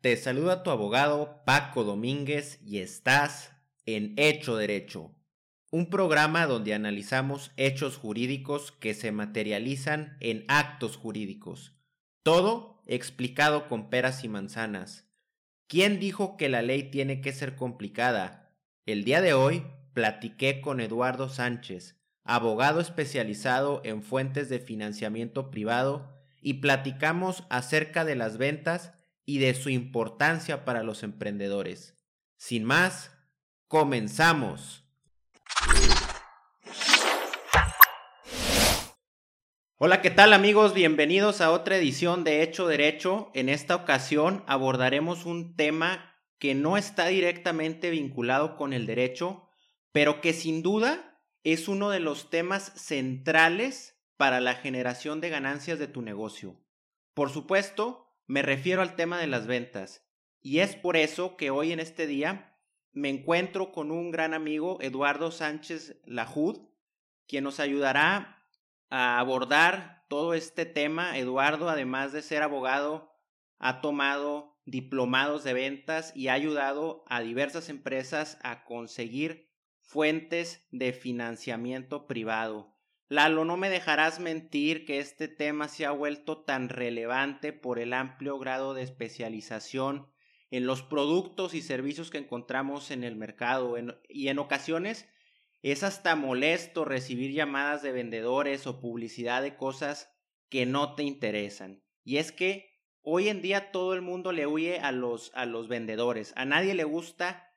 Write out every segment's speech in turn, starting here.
Te saluda tu abogado Paco Domínguez y estás en Hecho Derecho, un programa donde analizamos hechos jurídicos que se materializan en actos jurídicos. Todo explicado con peras y manzanas. ¿Quién dijo que la ley tiene que ser complicada? El día de hoy platiqué con Eduardo Sánchez, abogado especializado en fuentes de financiamiento privado, y platicamos acerca de las ventas y de su importancia para los emprendedores. Sin más, comenzamos. Hola, ¿qué tal amigos? Bienvenidos a otra edición de Hecho Derecho. En esta ocasión abordaremos un tema que no está directamente vinculado con el derecho, pero que sin duda es uno de los temas centrales para la generación de ganancias de tu negocio. Por supuesto, me refiero al tema de las ventas. Y es por eso que hoy en este día me encuentro con un gran amigo, Eduardo Sánchez Lajud, quien nos ayudará a abordar todo este tema. Eduardo, además de ser abogado, ha tomado diplomados de ventas y ha ayudado a diversas empresas a conseguir fuentes de financiamiento privado. Lalo, no me dejarás mentir que este tema se ha vuelto tan relevante por el amplio grado de especialización en los productos y servicios que encontramos en el mercado y en ocasiones es hasta molesto recibir llamadas de vendedores o publicidad de cosas que no te interesan. Y es que hoy en día todo el mundo le huye a los, a los vendedores, a nadie le gusta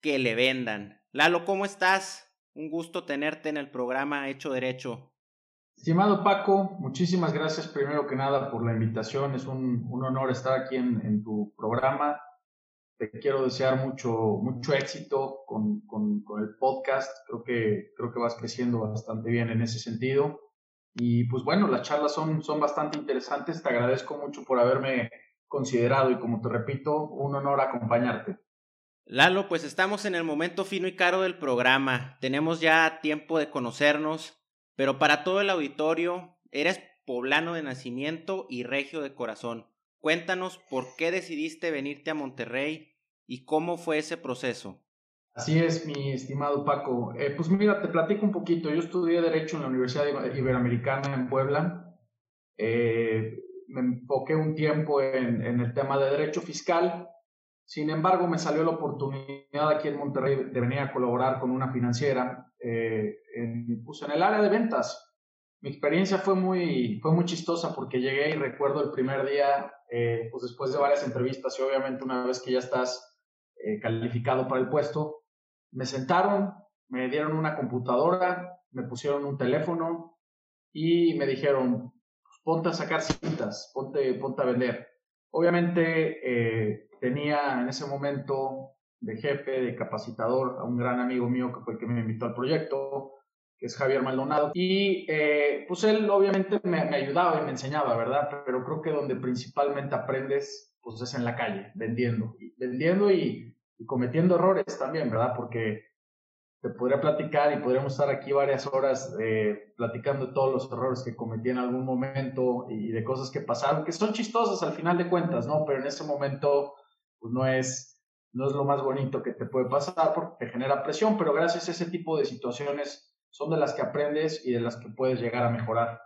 que le vendan. Lalo, ¿cómo estás? Un gusto tenerte en el programa Hecho Derecho. Estimado Paco, muchísimas gracias primero que nada por la invitación. Es un, honor estar aquí en, tu programa. Te quiero desear mucho, mucho éxito con, el podcast. Creo que, creo que vas creciendo bastante bien en ese sentido. Y pues bueno, las charlas son, son bastante interesantes. Te agradezco mucho por haberme considerado y como te repito, un honor acompañarte. Lalo, pues estamos en el momento fino y caro del programa. Tenemos ya tiempo de conocernos, pero para todo el auditorio, eres poblano de nacimiento y regio de corazón. Cuéntanos por qué decidiste venirte a Monterrey y cómo fue ese proceso. Así es, mi estimado Paco. Eh, pues mira, te platico un poquito. Yo estudié Derecho en la Universidad Iberoamericana en Puebla. Eh, me enfoqué un tiempo en, en el tema de Derecho Fiscal sin embargo, me salió la oportunidad aquí en Monterrey de venir a colaborar con una financiera eh, en, pues en el área de ventas. Mi experiencia fue muy, fue muy chistosa porque llegué y recuerdo el primer día, eh, pues después de varias entrevistas y obviamente una vez que ya estás eh, calificado para el puesto, me sentaron, me dieron una computadora, me pusieron un teléfono y me dijeron, pues ponte a sacar cintas, ponte, ponte a vender. Obviamente tenía en ese momento de jefe, de capacitador, a un gran amigo mío que fue el que me invitó al proyecto, que es Javier Maldonado. Y eh, pues él obviamente me, ayudaba y me enseñaba, ¿verdad? Pero creo que donde principalmente aprendes, pues es en la calle, vendiendo. vendiendo y cometiendo errores también, ¿verdad? Porque te podría platicar y podríamos estar aquí varias horas eh, platicando de todos los errores que cometí en algún momento y de cosas que pasaron, que son chistosas al final de cuentas, ¿no? Pero en ese momento pues no es, no es lo más bonito que te puede pasar porque te genera presión, pero gracias a ese tipo de situaciones son de las que aprendes y de las que puedes llegar a mejorar.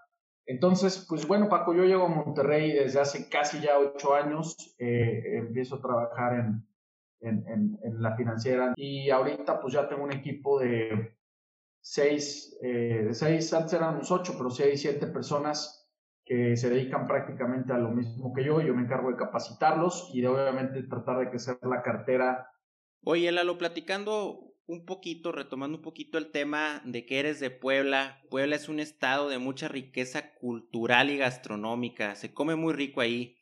Entonces, pues bueno, Paco, yo llego a Monterrey desde hace casi ya ocho años, eh, empiezo a trabajar en, en, en, la financiera y ahorita pues ya tengo un equipo de seis, eh, de seis, antes éramos ocho, pero seis, siete personas que se dedican prácticamente a lo mismo que yo. Yo me encargo de capacitarlos y de obviamente tratar de crecer la cartera. Oye, Lalo, platicando un poquito, retomando un poquito el tema de que eres de Puebla. Puebla es un estado de mucha riqueza cultural y gastronómica. Se come muy rico ahí.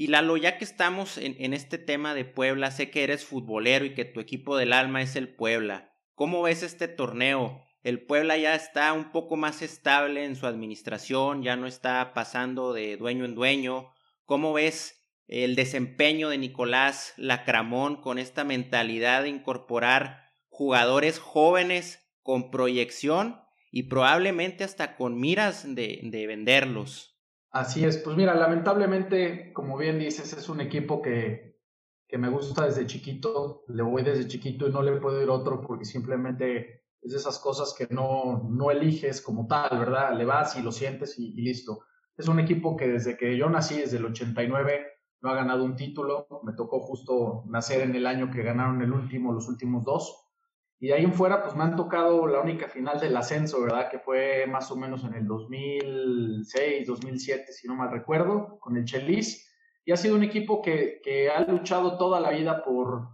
Y Lalo, ya que estamos en, en, este tema de Puebla, sé que eres futbolero y que tu equipo del alma es el Puebla. ¿Cómo ves este torneo? El Puebla ya está un poco más estable en su administración, ya no está pasando de dueño en dueño. ¿Cómo ves el desempeño de Nicolás Lacramón con esta mentalidad de incorporar jugadores jóvenes con proyección y probablemente hasta con miras de, de venderlos? Así es, pues mira, lamentablemente, como bien dices, es un equipo que, que me gusta desde chiquito, le voy desde chiquito y no le puedo ir otro porque simplemente es de esas cosas que no, no eliges como tal, ¿verdad? Le vas y lo sientes y, y, listo. Es un equipo que desde que yo nací, desde el 89, no ha ganado un título. Me tocó justo nacer en el año que ganaron el último, los últimos dos. Y de ahí en fuera, pues me han tocado la única final del ascenso, ¿verdad? Que fue más o menos en el 2006, 2007, si no mal recuerdo, con el Chelis. Y ha sido un equipo que, que ha luchado toda la vida por,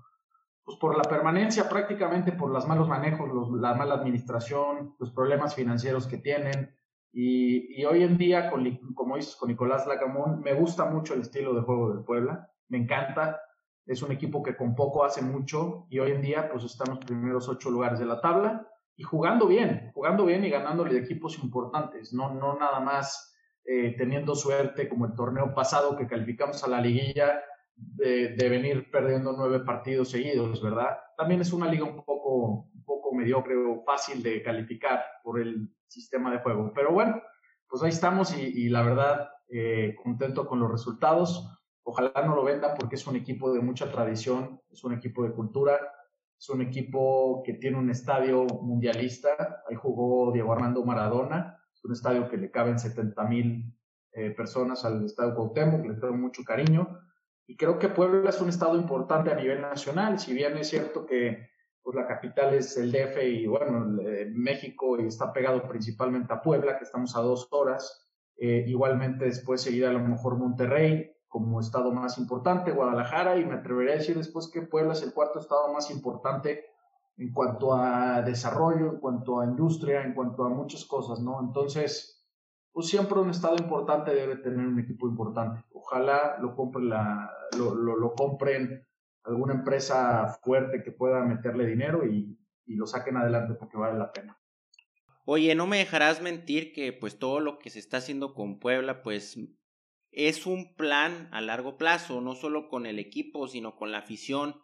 pues por la permanencia, prácticamente por los malos manejos, los, la mala administración, los problemas financieros que tienen. Y, y hoy en día, con, como dices, con Nicolás Lacamón, me gusta mucho el estilo de juego del Puebla, me encanta es un equipo que con poco hace mucho y hoy en día pues está en los primeros ocho lugares de la tabla y jugando bien, jugando bien y ganándole equipos importantes, no, no nada más eh, teniendo suerte como el torneo pasado que calificamos a la liguilla de, de, venir perdiendo nueve partidos seguidos, ¿verdad? También es una liga un poco, poco mediocre o fácil de calificar por el sistema de juego, pero bueno, pues ahí estamos y, y la verdad eh, contento con los resultados Ojalá no lo vendan porque es un equipo de mucha tradición, es un equipo de cultura, es un equipo que tiene un estadio mundialista. Ahí jugó Diego Armando Maradona, es un estadio que le caben 70 mil eh, personas al estadio Cuauhtémoc, le tengo mucho cariño. Y creo que Puebla es un estado importante a nivel nacional, si bien es cierto que pues, la capital es el DF y bueno, eh, México está pegado principalmente a Puebla, que estamos a dos horas. Eh, igualmente después seguir a lo mejor Monterrey, como estado más importante, Guadalajara, y me atrevería a decir después que Puebla es el cuarto estado más importante en cuanto a desarrollo, en cuanto a industria, en cuanto a muchas cosas, ¿no? Entonces, pues siempre un estado importante debe tener un equipo importante. Ojalá lo, compre la, lo, lo, lo compren alguna empresa fuerte que pueda meterle dinero y, y lo saquen adelante porque vale la pena. Oye, no me dejarás mentir que pues todo lo que se está haciendo con Puebla, pues es un plan a largo plazo, no solo con el equipo, sino con la afición.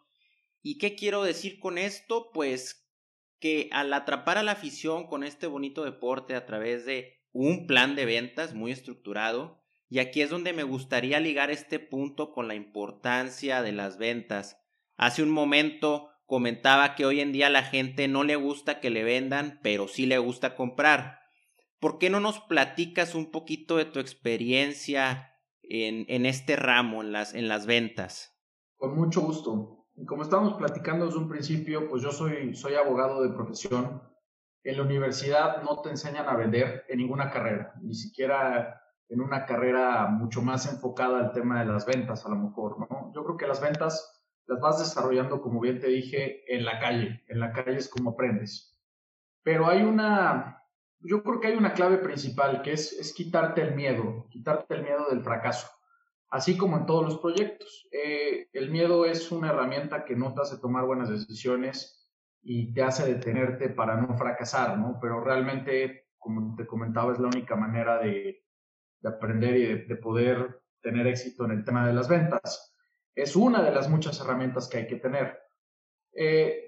¿Y qué quiero decir con esto? Pues que al atrapar a la afición con este bonito deporte a través de un plan de ventas muy estructurado, y aquí es donde me gustaría ligar este punto con la importancia de las ventas. Hace un momento comentaba que hoy en día la gente no le gusta que le vendan, pero sí le gusta comprar. ¿Por qué no nos platicas un poquito de tu experiencia en, en este ramo, en las, en las ventas? Con mucho gusto. Como estábamos platicando desde un principio, pues yo soy, soy abogado de profesión. En la universidad no te enseñan a vender en ninguna carrera, ni siquiera en una carrera mucho más enfocada al tema de las ventas, a lo mejor, ¿no? Yo creo que las ventas las vas desarrollando, como bien te dije, en la calle. En la calle es como aprendes. Pero hay una, yo creo que hay una clave principal que es, quitarte el miedo, quitarte el miedo del fracaso, así como en todos los proyectos. Eh, el miedo es una herramienta que no te hace tomar buenas decisiones y te hace detenerte para no fracasar, ¿no? Pero realmente, como te comentaba, es la única manera de, de aprender y de, de poder tener éxito en el tema de las ventas. Es una de las muchas herramientas que hay que tener. Eh,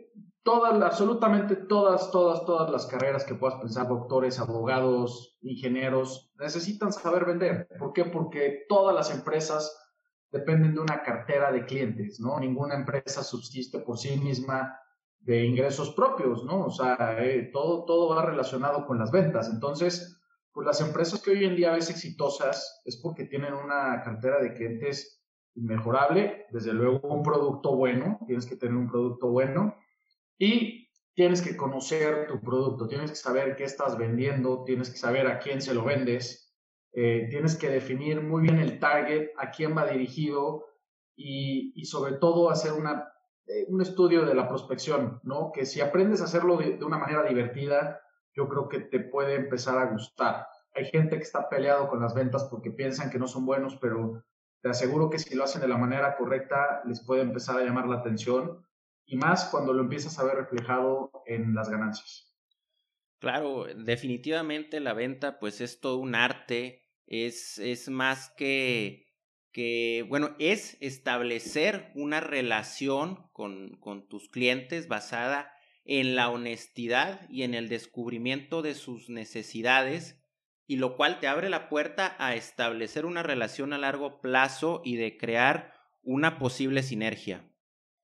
todas, absolutamente todas, todas, todas las carreras que puedas pensar, doctores, abogados, ingenieros, necesitan saber vender. ¿Por qué? Porque todas las empresas dependen de una cartera de clientes, ¿no? Ninguna empresa subsiste por sí misma de ingresos propios, ¿no? O sea, eh, todo, todo va relacionado con las ventas. Entonces, pues las empresas que hoy en día ves exitosas es porque tienen una cartera de clientes inmejorable, desde luego un producto bueno, tienes que tener un producto bueno, y tienes que conocer tu producto, tienes que saber qué estás vendiendo, tienes que saber a quién se lo vendes, eh, tienes que definir muy bien el target, a quién va dirigido y, sobre todo hacer una, eh, un estudio de la prospección, ¿no? Que si aprendes a hacerlo de, de, una manera divertida, yo creo que te puede empezar a gustar. Hay gente que está peleado con las ventas porque piensan que no son buenos, pero te aseguro que si lo hacen de la manera correcta, les puede empezar a llamar la atención y más cuando lo empiezas a ver reflejado en las ganancias. Claro, definitivamente la venta pues es todo un arte, es, es más que, que, bueno, es establecer una relación con, con tus clientes basada en la honestidad y en el descubrimiento de sus necesidades, y lo cual te abre la puerta a establecer una relación a largo plazo y de crear una posible sinergia.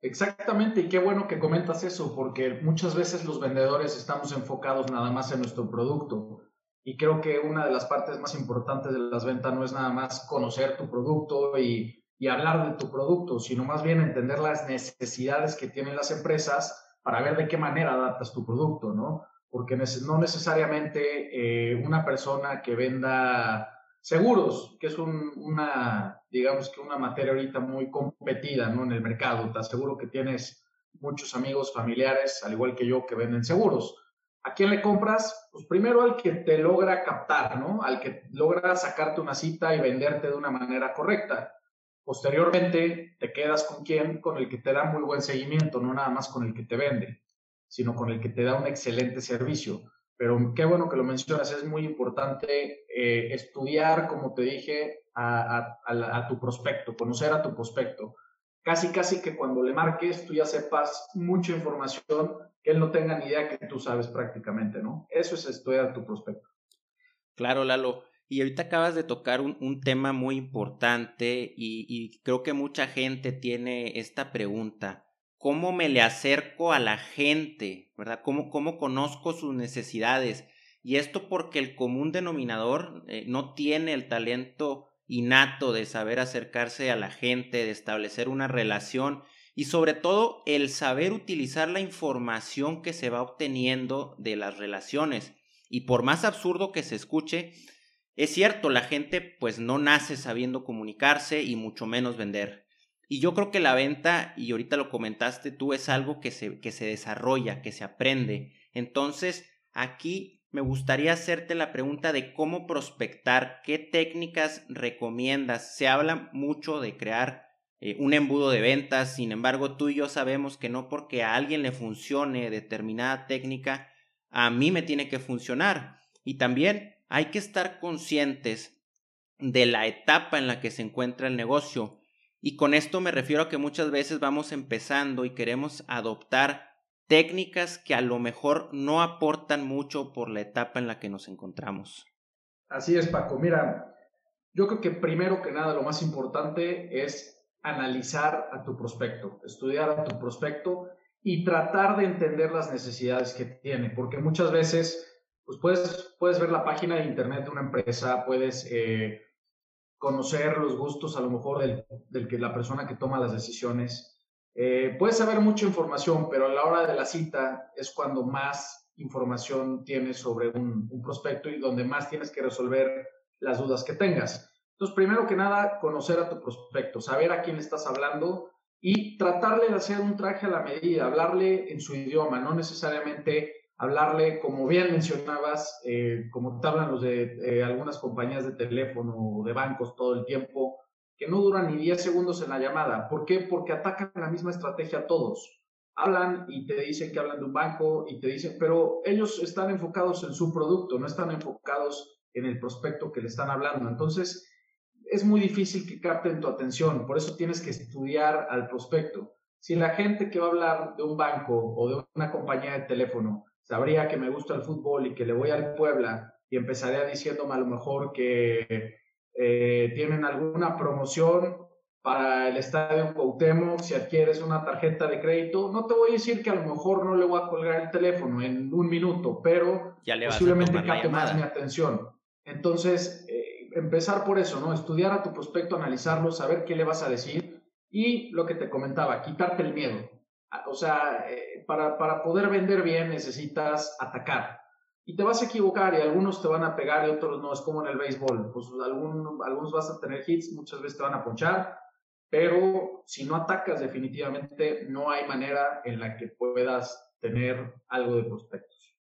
Exactamente, y qué bueno que comentas eso, porque muchas veces los vendedores estamos enfocados nada más en nuestro producto. Y creo que una de las partes más importantes de las ventas no es nada más conocer tu producto y, y hablar de tu producto, sino más bien entender las necesidades que tienen las empresas para ver de qué manera adaptas tu producto, ¿no? Porque no necesariamente eh, una persona que venda seguros, que es una, digamos que una materia ahorita muy competida, ¿no? En el mercado. Te aseguro que tienes muchos amigos, familiares, al igual que yo, que venden seguros. ¿A quién le compras? Pues primero al que te logra captar, ¿no? Al que logra sacarte una cita y venderte de una manera correcta. Posteriormente, te quedas con quién? Con el que te da muy buen seguimiento, no nada más con el que te vende, sino con el que te da un excelente servicio. Pero qué bueno que lo mencionas, es muy importante eh, estudiar, como te dije, a, a, tu prospecto, conocer a tu prospecto. Casi, casi que cuando le marques, tú ya sepas mucha información que él no tenga ni idea que tú sabes prácticamente, ¿no? Eso es estudiar a tu prospecto. Claro, Lalo. Y ahorita acabas de tocar un, tema muy importante y, creo que mucha gente tiene esta pregunta. ¿Cómo me le acerco a la gente? ¿Verdad? ¿Cómo, cómo conozco sus necesidades? Y esto porque el común denominador eh, no tiene el talento innato de saber acercarse a la gente, de establecer una relación y sobre todo el saber utilizar la información que se va obteniendo de las relaciones. Y por más absurdo que se escuche, es cierto, la gente pues no nace sabiendo comunicarse y mucho menos vender. Y yo creo que la venta, y ahorita lo comentaste tú, es algo que se, que se desarrolla, que se aprende. Entonces, aquí me gustaría hacerte la pregunta de cómo prospectar, qué técnicas recomiendas. Se habla mucho de crear eh, un embudo de ventas, sin embargo, tú y yo sabemos que no porque a alguien le funcione determinada técnica, a mí me tiene que funcionar. Y también hay que estar conscientes de la etapa en la que se encuentra el negocio. Y con esto me refiero a que muchas veces vamos empezando y queremos adoptar técnicas que a lo mejor no aportan mucho por la etapa en la que nos encontramos. Así es, Paco. Mira, yo creo que primero que nada lo más importante es analizar a tu prospecto, estudiar a tu prospecto y tratar de entender las necesidades que tiene, porque muchas veces pues puedes, puedes ver la página de internet de una empresa, puedes eh, conocer los gustos a lo mejor del, que la persona que toma las decisiones. Eh, puedes saber mucha información, pero a la hora de la cita es cuando más información tienes sobre un prospecto y donde más tienes que resolver las dudas que tengas. Entonces, primero que nada, conocer a tu prospecto, saber a quién estás hablando y tratarle de hacer un traje a la medida, hablarle en su idioma, no necesariamente hablarle, como bien mencionabas, eh, como te hablan los de eh, algunas compañías de teléfono o de bancos todo el tiempo, que no duran ni 10 segundos en la llamada. ¿Por qué? Porque atacan la misma estrategia a todos. Hablan y te dicen que hablan de un banco y te dicen, pero ellos están enfocados en su producto, no están enfocados en el prospecto que le están hablando. Entonces, es muy difícil que capten tu atención, por eso tienes que estudiar al prospecto. Si la gente que va a hablar de un banco o de una compañía de teléfono sabría que me gusta el fútbol y que le voy al Puebla y empezaría diciéndome a lo mejor que eh, tienen alguna promoción para el estadio Cuauhtémoc si adquieres una tarjeta de crédito, no te voy a decir que a lo mejor no le voy a colgar el teléfono en un minuto, pero posiblemente capte más mi atención. Entonces, eh, empezar por eso, ¿no? Estudiar a tu prospecto, analizarlo, saber qué le vas a decir y lo que te comentaba, quitarte el miedo. O sea, eh, para, para poder vender bien necesitas atacar. Y te vas a equivocar y algunos te van a pegar y otros no. Es como en el béisbol. Pues algunos vas a tener hits, muchas veces te van a ponchar, pero si no atacas definitivamente no hay manera en la que puedas tener algo de prospectos.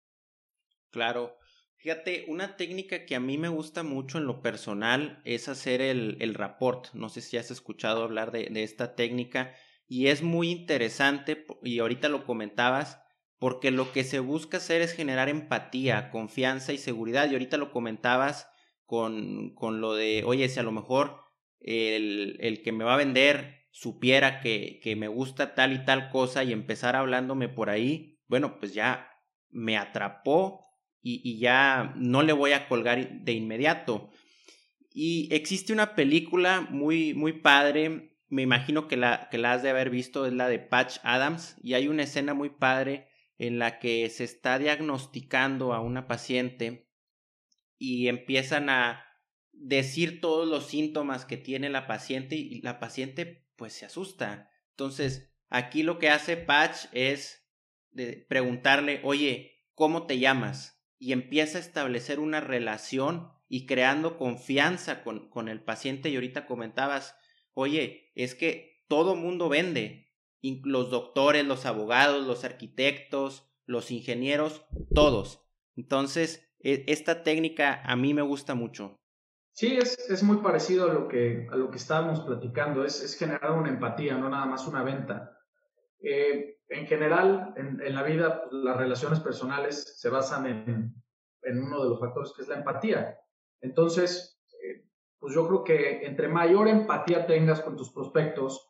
Claro. Fíjate, una técnica que a mí me gusta mucho en lo personal es hacer el, el rapport. No sé si has escuchado hablar de, de esta técnica y es muy interesante y ahorita lo comentabas porque lo que se busca hacer es generar empatía, confianza y seguridad y ahorita lo comentabas con, con lo de, oye, si a lo mejor el, el que me va a vender supiera que, que me gusta tal y tal cosa y empezar hablándome por ahí, bueno, pues ya me atrapó y, ya no le voy a colgar de inmediato. Y existe una película muy, muy padre, me imagino que la, que la has de haber visto, es la de Patch Adams, y hay una escena muy padre en la que se está diagnosticando a una paciente y empiezan a decir todos los síntomas que tiene la paciente y la paciente pues se asusta. Entonces, aquí lo que hace Patch es preguntarle, oye, ¿cómo te llamas? y empieza a establecer una relación y creando confianza con, con el paciente. Y ahorita comentabas, oye, es que todo mundo vende, los doctores, los abogados, los arquitectos, los ingenieros, todos. Entonces, e, esta técnica a mí me gusta mucho. Sí, es, es muy parecido a lo que, a lo que estábamos platicando, es, es generar una empatía, no nada más una venta. Eh, en general, en, la vida, pues, las relaciones personales se basan en, en, uno de los factores que es la empatía. Entonces, pues yo creo que entre mayor empatía tengas con tus prospectos,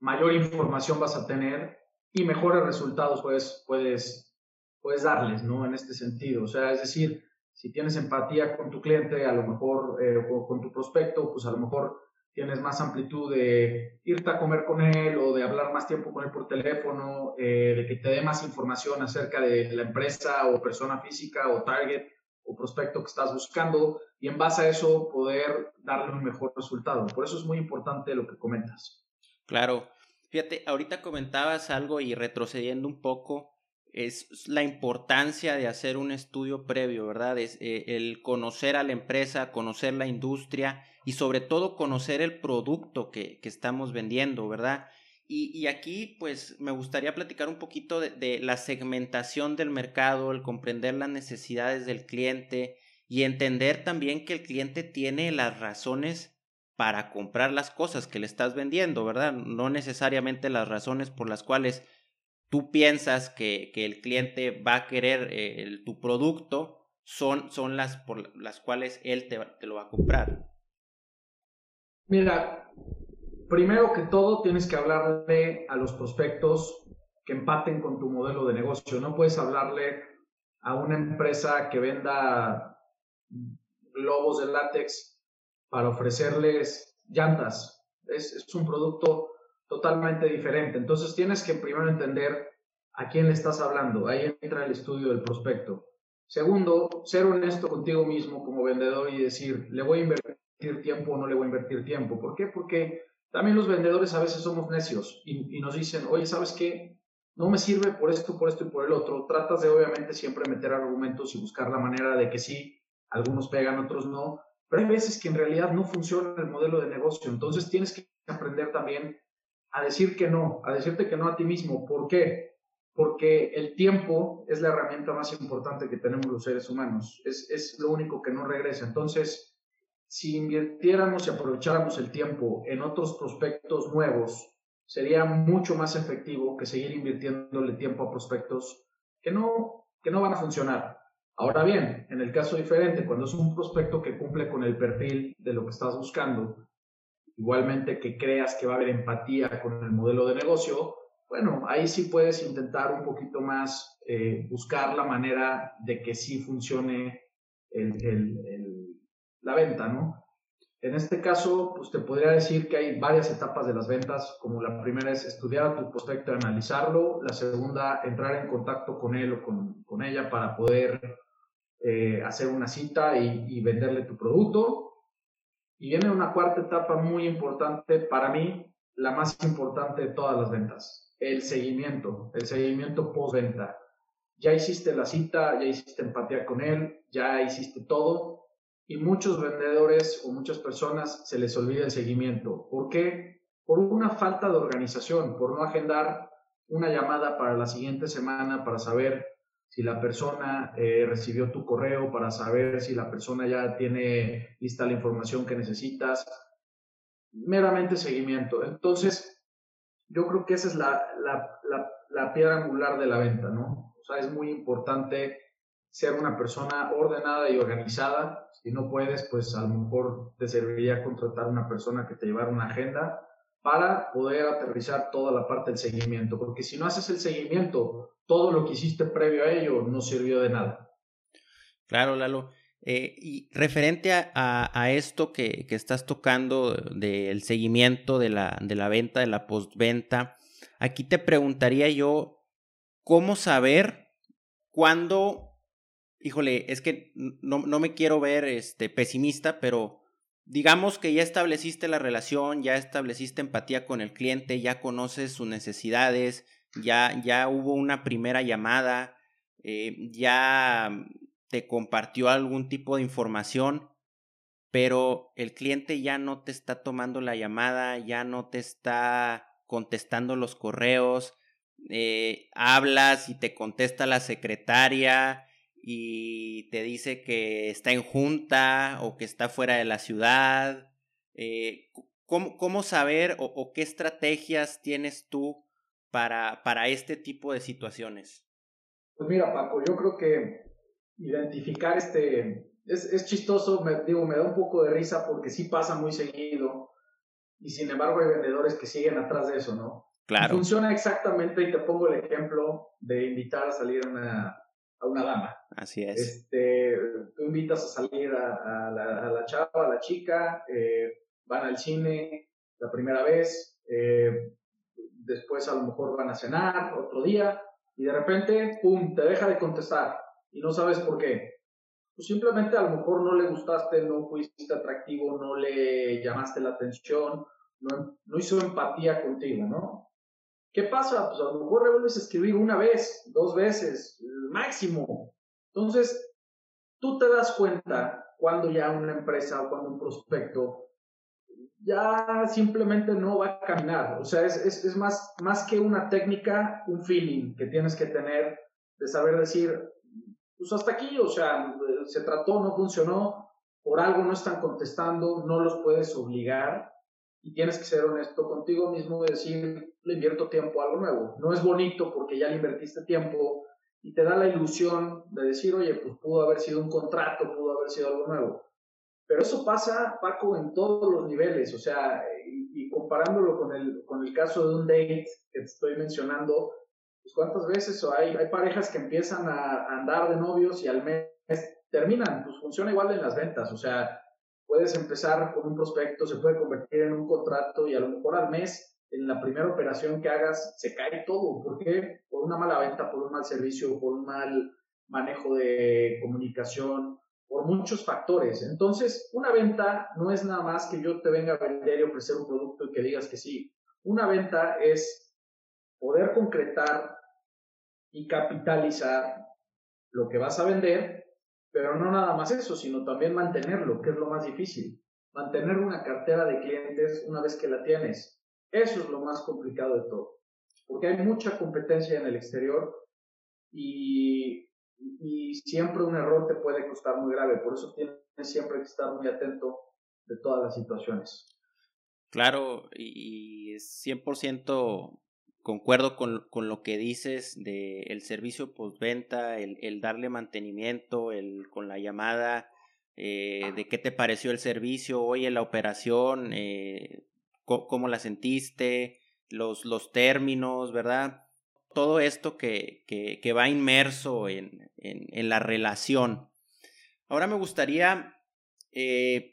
mayor información vas a tener y mejores resultados puedes, puedes, puedes darles, ¿no? En este sentido. O sea, es decir, si tienes empatía con tu cliente, a lo mejor, eh, o con tu prospecto, pues a lo mejor tienes más amplitud de irte a comer con él o de hablar más tiempo con él por teléfono, eh, de que te dé más información acerca de la empresa o persona física o target o prospecto que estás buscando y en base a eso poder darle un mejor resultado. Por eso es muy importante lo que comentas. Claro. Fíjate, ahorita comentabas algo y retrocediendo un poco, es la importancia de hacer un estudio previo, ¿verdad? Es eh, el conocer a la empresa, conocer la industria y sobre todo conocer el producto que, que estamos vendiendo, ¿verdad? Y, y, aquí pues me gustaría platicar un poquito de, de, la segmentación del mercado, el comprender las necesidades del cliente y entender también que el cliente tiene las razones para comprar las cosas que le estás vendiendo, ¿verdad? No necesariamente las razones por las cuales tú piensas que, que el cliente va a querer eh, tu producto son, son las por las cuales él te, te lo va a comprar. Mira, primero que todo tienes que hablarle a los prospectos que empaten con tu modelo de negocio. No puedes hablarle a una empresa que venda globos de látex para ofrecerles llantas. Es, es un producto totalmente diferente. Entonces tienes que primero entender a quién le estás hablando. Ahí entra el estudio del prospecto. Segundo, ser honesto contigo mismo como vendedor y decir, ¿le voy a invertir tiempo o no le voy a invertir tiempo? ¿Por qué? Porque también los vendedores a veces somos necios y, y nos dicen, oye, ¿sabes qué? No me sirve por esto, por esto y por el otro. Tratas de obviamente siempre meter argumentos y buscar la manera de que sí, algunos pegan, otros no. Pero hay veces que en realidad no funciona el modelo de negocio. Entonces tienes que aprender también a decir que no, a decirte que no a ti mismo. ¿Por qué? Porque el tiempo es la herramienta más importante que tenemos los seres humanos. Es, es lo único que no regresa. Entonces, si invirtiéramos y aprovecháramos el tiempo en otros prospectos nuevos, sería mucho más efectivo que seguir invirtiéndole tiempo a prospectos que no, que no van a funcionar. Ahora bien, en el caso diferente, cuando es un prospecto que cumple con el perfil de lo que estás buscando, igualmente que creas que va a haber empatía con el modelo de negocio, bueno, ahí sí puedes intentar un poquito más eh, buscar la manera de que sí funcione la venta, ¿no? En este caso, pues te podría decir que hay varias etapas de las ventas, como la primera es estudiar a tu prospecto, analizarlo, la segunda, entrar en contacto con él o con, ella para poder eh, hacer una cita y, venderle tu producto, y viene una cuarta etapa muy importante, para mí, la más importante de todas las ventas, el seguimiento, el seguimiento postventa. Ya hiciste la cita, ya hiciste empatía con él, ya hiciste todo, y muchos vendedores o muchas personas se les olvida el seguimiento. ¿Por qué? Por una falta de organización, por no agendar una llamada para la siguiente semana para saber si la persona eh, recibió tu correo, para saber si la persona ya tiene lista la información que necesitas. Meramente seguimiento. Entonces, yo creo que esa es la, la, la, piedra angular de la venta, ¿no? O sea, es muy importante ser una persona ordenada y organizada. Si no puedes, pues a lo mejor te serviría contratar una persona que te llevara una agenda para poder aterrizar toda la parte del seguimiento, porque si no haces el seguimiento, todo lo que hiciste previo a ello no sirvió de nada. Claro, Lalo. Eh, y referente a, esto que, que, estás tocando del seguimiento de la, de la venta, de la postventa, aquí te preguntaría yo, ¿cómo saber cuándo, híjole, es que no, no me quiero ver este, pesimista, pero digamos que ya estableciste la relación, ya estableciste empatía con el cliente, ya conoces sus necesidades, ya, ya hubo una primera llamada, eh, ya te compartió algún tipo de información, pero el cliente ya no te está tomando la llamada, ya no te está contestando los correos, eh, hablas y te contesta la secretaria, y te dice que está en junta o que está fuera de la ciudad. Eh, ¿cómo, ¿cómo, saber o, o, qué estrategias tienes tú para, para este tipo de situaciones? Pues mira, Paco, yo creo que identificar este... Es, es chistoso, me, digo, me da un poco de risa porque sí pasa muy seguido y sin embargo hay vendedores que siguen atrás de eso, ¿no? Claro. Funciona exactamente y te pongo el ejemplo de invitar a salir a una, a una dama. Así es. Este, tú invitas a salir a, a, la, a la, chava, a la chica, eh, van al cine la primera vez, eh, después a lo mejor van a cenar otro día y de repente, ¡pum!, te deja de contestar y no sabes por qué. Pues simplemente a lo mejor no le gustaste, no fuiste atractivo, no le llamaste la atención, no, no hizo empatía contigo, ¿no? ¿Qué pasa? Pues a lo mejor le vuelves a escribir una vez, dos veces, máximo. Entonces, tú te das cuenta cuando ya una empresa o cuando un prospecto ya simplemente no va a caminar. O sea, es, es, es más, más que una técnica, un feeling que tienes que tener de saber decir, pues hasta aquí, o sea, se trató, no funcionó, por algo no están contestando, no los puedes obligar y tienes que ser honesto contigo mismo y decir, le invierto tiempo a algo nuevo. No es bonito porque ya le invertiste tiempo y te da la ilusión de decir, oye, pues pudo haber sido un contrato, pudo haber sido algo nuevo. Pero eso pasa, Paco, en todos los niveles, o sea, y, y comparándolo con el, con el caso de un date que te estoy mencionando, pues cuántas veces hay, hay parejas que empiezan a andar de novios y al mes terminan, pues funciona igual en las ventas, o sea, puedes empezar con un prospecto, se puede convertir en un contrato y a lo mejor al mes, en la primera operación que hagas, se cae todo. ¿Por qué? Por una mala venta, por un mal servicio, por un mal manejo de comunicación, por muchos factores. Entonces, una venta no es nada más que yo te venga a vender y ofrecer un producto y que digas que sí. Una venta es poder concretar y capitalizar lo que vas a vender pero no nada más eso, sino también mantenerlo, que es lo más difícil. Mantener una cartera de clientes una vez que la tienes. Eso es lo más complicado de todo. Porque hay mucha competencia en el exterior y, y siempre un error te puede costar muy grave. Por eso tienes siempre que estar muy atento de todas las situaciones. Claro, y es 100% concuerdo con, con, lo que dices de el servicio postventa, el, el darle mantenimiento, el con la llamada, eh, de qué te pareció el servicio, oye, la operación, eh, cómo la sentiste, los, los términos, ¿verdad? Todo esto que, que, que va inmerso en, en, la relación. Ahora me gustaría eh,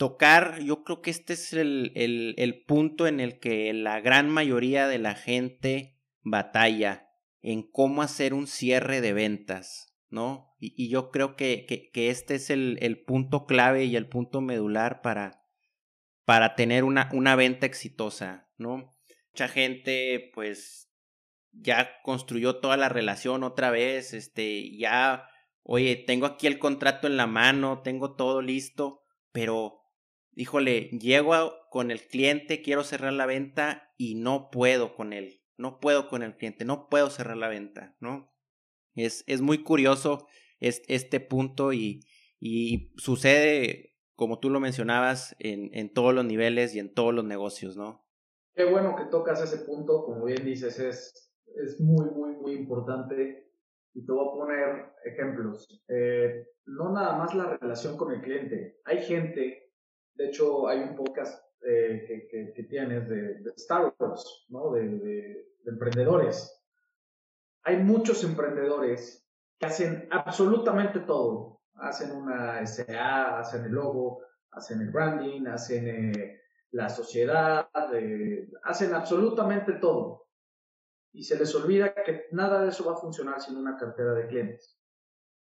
tocar, yo creo que este es el, el, el, punto en el que la gran mayoría de la gente batalla en cómo hacer un cierre de ventas, ¿no? Y, y yo creo que, que, este es el, el punto clave y el punto medular para, para tener una, una venta exitosa, ¿no? Mucha gente, pues, ya construyó toda la relación otra vez, este, ya, oye, tengo aquí el contrato en la mano, tengo todo listo, pero híjole, llego con el cliente, quiero cerrar la venta y no puedo con él, no puedo con el cliente, no puedo cerrar la venta, ¿no? Es, es muy curioso este punto y, y sucede, como tú lo mencionabas, en, en todos los niveles y en todos los negocios, ¿no? Qué bueno que tocas ese punto, como bien dices, es, es muy, muy, muy importante. Y te voy a poner ejemplos. Eh, no nada más la relación con el cliente. Hay gente, de hecho hay un podcast eh, que, que, tienes de, de, startups, ¿no? de, de emprendedores. Hay muchos emprendedores que hacen absolutamente todo. Hacen una SA, hacen el logo, hacen el branding, hacen eh, la sociedad, eh, hacen absolutamente todo. Y se les olvida que nada de eso va a funcionar sin una cartera de clientes.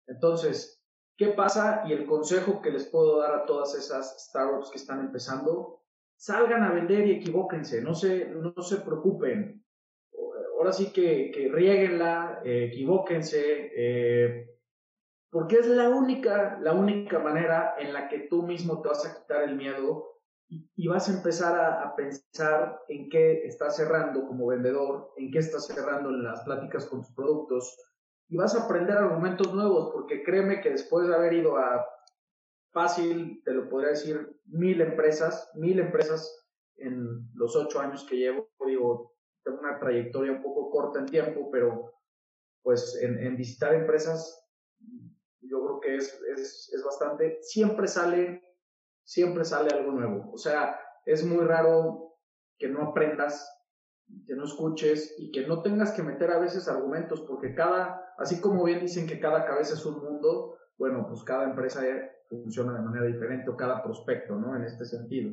Entonces, ¿qué pasa? Y el consejo que les puedo dar a todas esas startups que están empezando, salgan a vender y equivóquense, no se, no se preocupen ahora sí que, que rieguenla, eh, equivóquense, eh, porque es la única, la única manera en la que tú mismo te vas a quitar el miedo y, vas a empezar a, pensar en qué estás cerrando como vendedor, en qué estás cerrando en las pláticas con tus productos y vas a aprender argumentos nuevos, porque créeme que después de haber ido a fácil, te lo podría decir, mil empresas, mil empresas en los ocho años que llevo, digo, tengo una trayectoria un poco corta en tiempo, pero pues en, visitar empresas yo creo que es, es, es, bastante, siempre sale, siempre sale algo nuevo. O sea, es muy raro que no aprendas, que no escuches y que no tengas que meter a veces argumentos, porque cada, así como bien dicen que cada cabeza es un mundo, bueno, pues cada empresa funciona de manera diferente o cada prospecto, ¿no? En este sentido.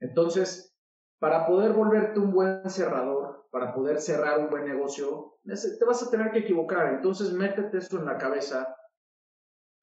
Entonces, para poder volverte un buen cerrador, para poder cerrar un buen negocio, te vas a tener que equivocar. Entonces, métete eso en la cabeza,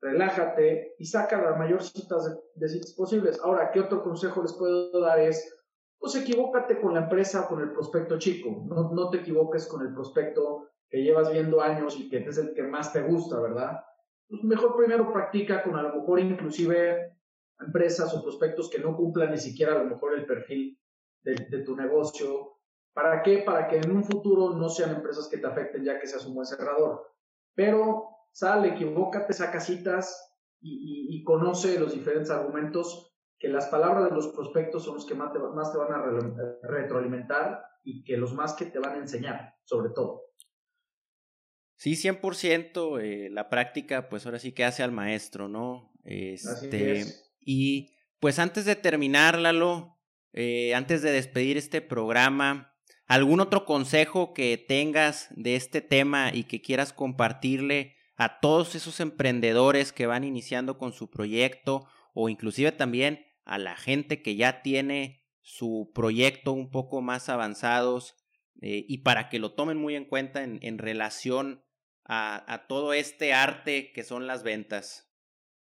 relájate y saca las mayor citas de, citas posibles. Ahora, ¿qué otro consejo les puedo dar? Es, pues equivócate con la empresa o con el prospecto chico. No, no te equivoques con el prospecto que llevas viendo años y que es el que más te gusta, ¿verdad? Pues mejor primero practica con a lo mejor inclusive empresas o prospectos que no cumplan ni siquiera a lo mejor el perfil de, tu negocio ¿Para qué? Para que en un futuro no sean empresas que te afecten ya que seas un buen cerrador. Pero sale, equivócate, saca citas y, conoce los diferentes argumentos que las palabras de los prospectos son los que más te, más te van a retroalimentar y que los más que te van a enseñar, sobre todo. Sí, 100%, eh, la práctica pues ahora sí que hace al maestro, ¿no? Este, Y pues antes de terminar, Lalo, eh, antes de despedir este programa, ¿Algún otro consejo que tengas de este tema y que quieras compartirle a todos esos emprendedores que van iniciando con su proyecto o inclusive también a la gente que ya tiene su proyecto un poco más avanzados eh, y para que lo tomen muy en cuenta en, relación a, todo este arte que son las ventas?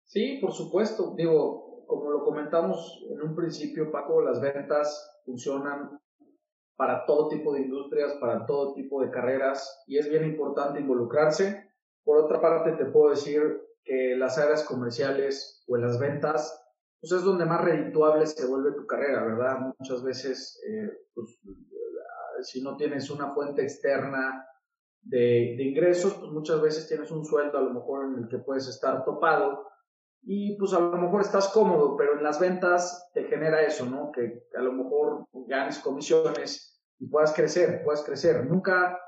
Sí, por supuesto. Digo, como lo comentamos en un principio, Paco, las ventas funcionan para todo tipo de industrias, para todo tipo de carreras y es bien importante involucrarse. Por otra parte, te puedo decir que las áreas comerciales o las ventas, pues es donde más redituable se vuelve tu carrera, ¿verdad? Muchas veces, eh, pues, si no tienes una fuente externa de, de, ingresos, pues muchas veces tienes un sueldo a lo mejor en el que puedes estar topado y pues a lo mejor estás cómodo, pero en las ventas te genera eso, ¿no? Que a lo mejor ganes comisiones y puedas crecer, puedas crecer. Nunca,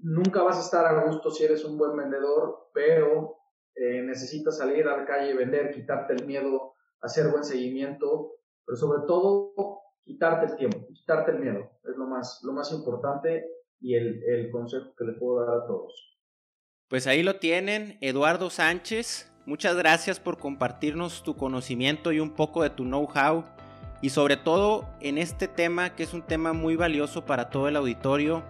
nunca vas a estar a gusto si eres un buen vendedor, pero eh, necesitas salir a la calle, vender, quitarte el miedo, hacer buen seguimiento, pero sobre todo quitarte el tiempo, quitarte el miedo. Es lo más, lo más importante y el, el consejo que le puedo dar a todos. Pues ahí lo tienen, Eduardo Sánchez. Muchas gracias por compartirnos tu conocimiento y un poco de tu know-how y sobre todo en este tema que es un tema muy valioso para todo el auditorio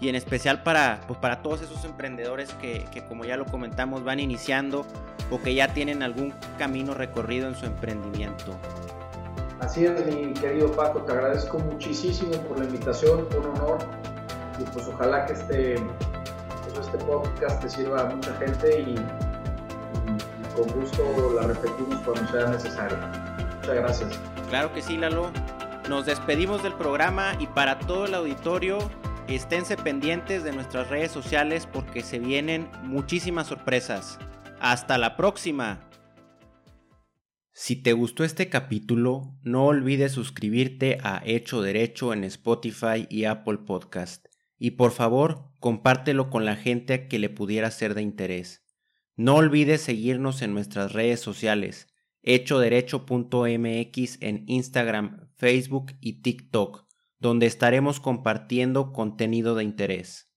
y en especial para, pues para todos esos emprendedores que, que, como ya lo comentamos van iniciando o que ya tienen algún camino recorrido en su emprendimiento. Así es, mi querido Paco, te agradezco muchísimo por la invitación, un honor y pues ojalá que este, pues este podcast te sirva a mucha gente y, y con gusto la repetimos cuando sea necesario. Muchas gracias. Claro que sí, Lalo. Nos despedimos del programa y para todo el auditorio, Esténse pendientes de nuestras redes sociales porque se vienen muchísimas sorpresas. Hasta la próxima. Si te gustó este capítulo, no olvides suscribirte a Hecho Derecho en Spotify y Apple Podcast. Y por favor, compártelo con la gente que le pudiera ser de interés. No olvides seguirnos en nuestras redes sociales, hechoderecho.mx en Instagram, Facebook y TikTok, donde estaremos compartiendo contenido de interés.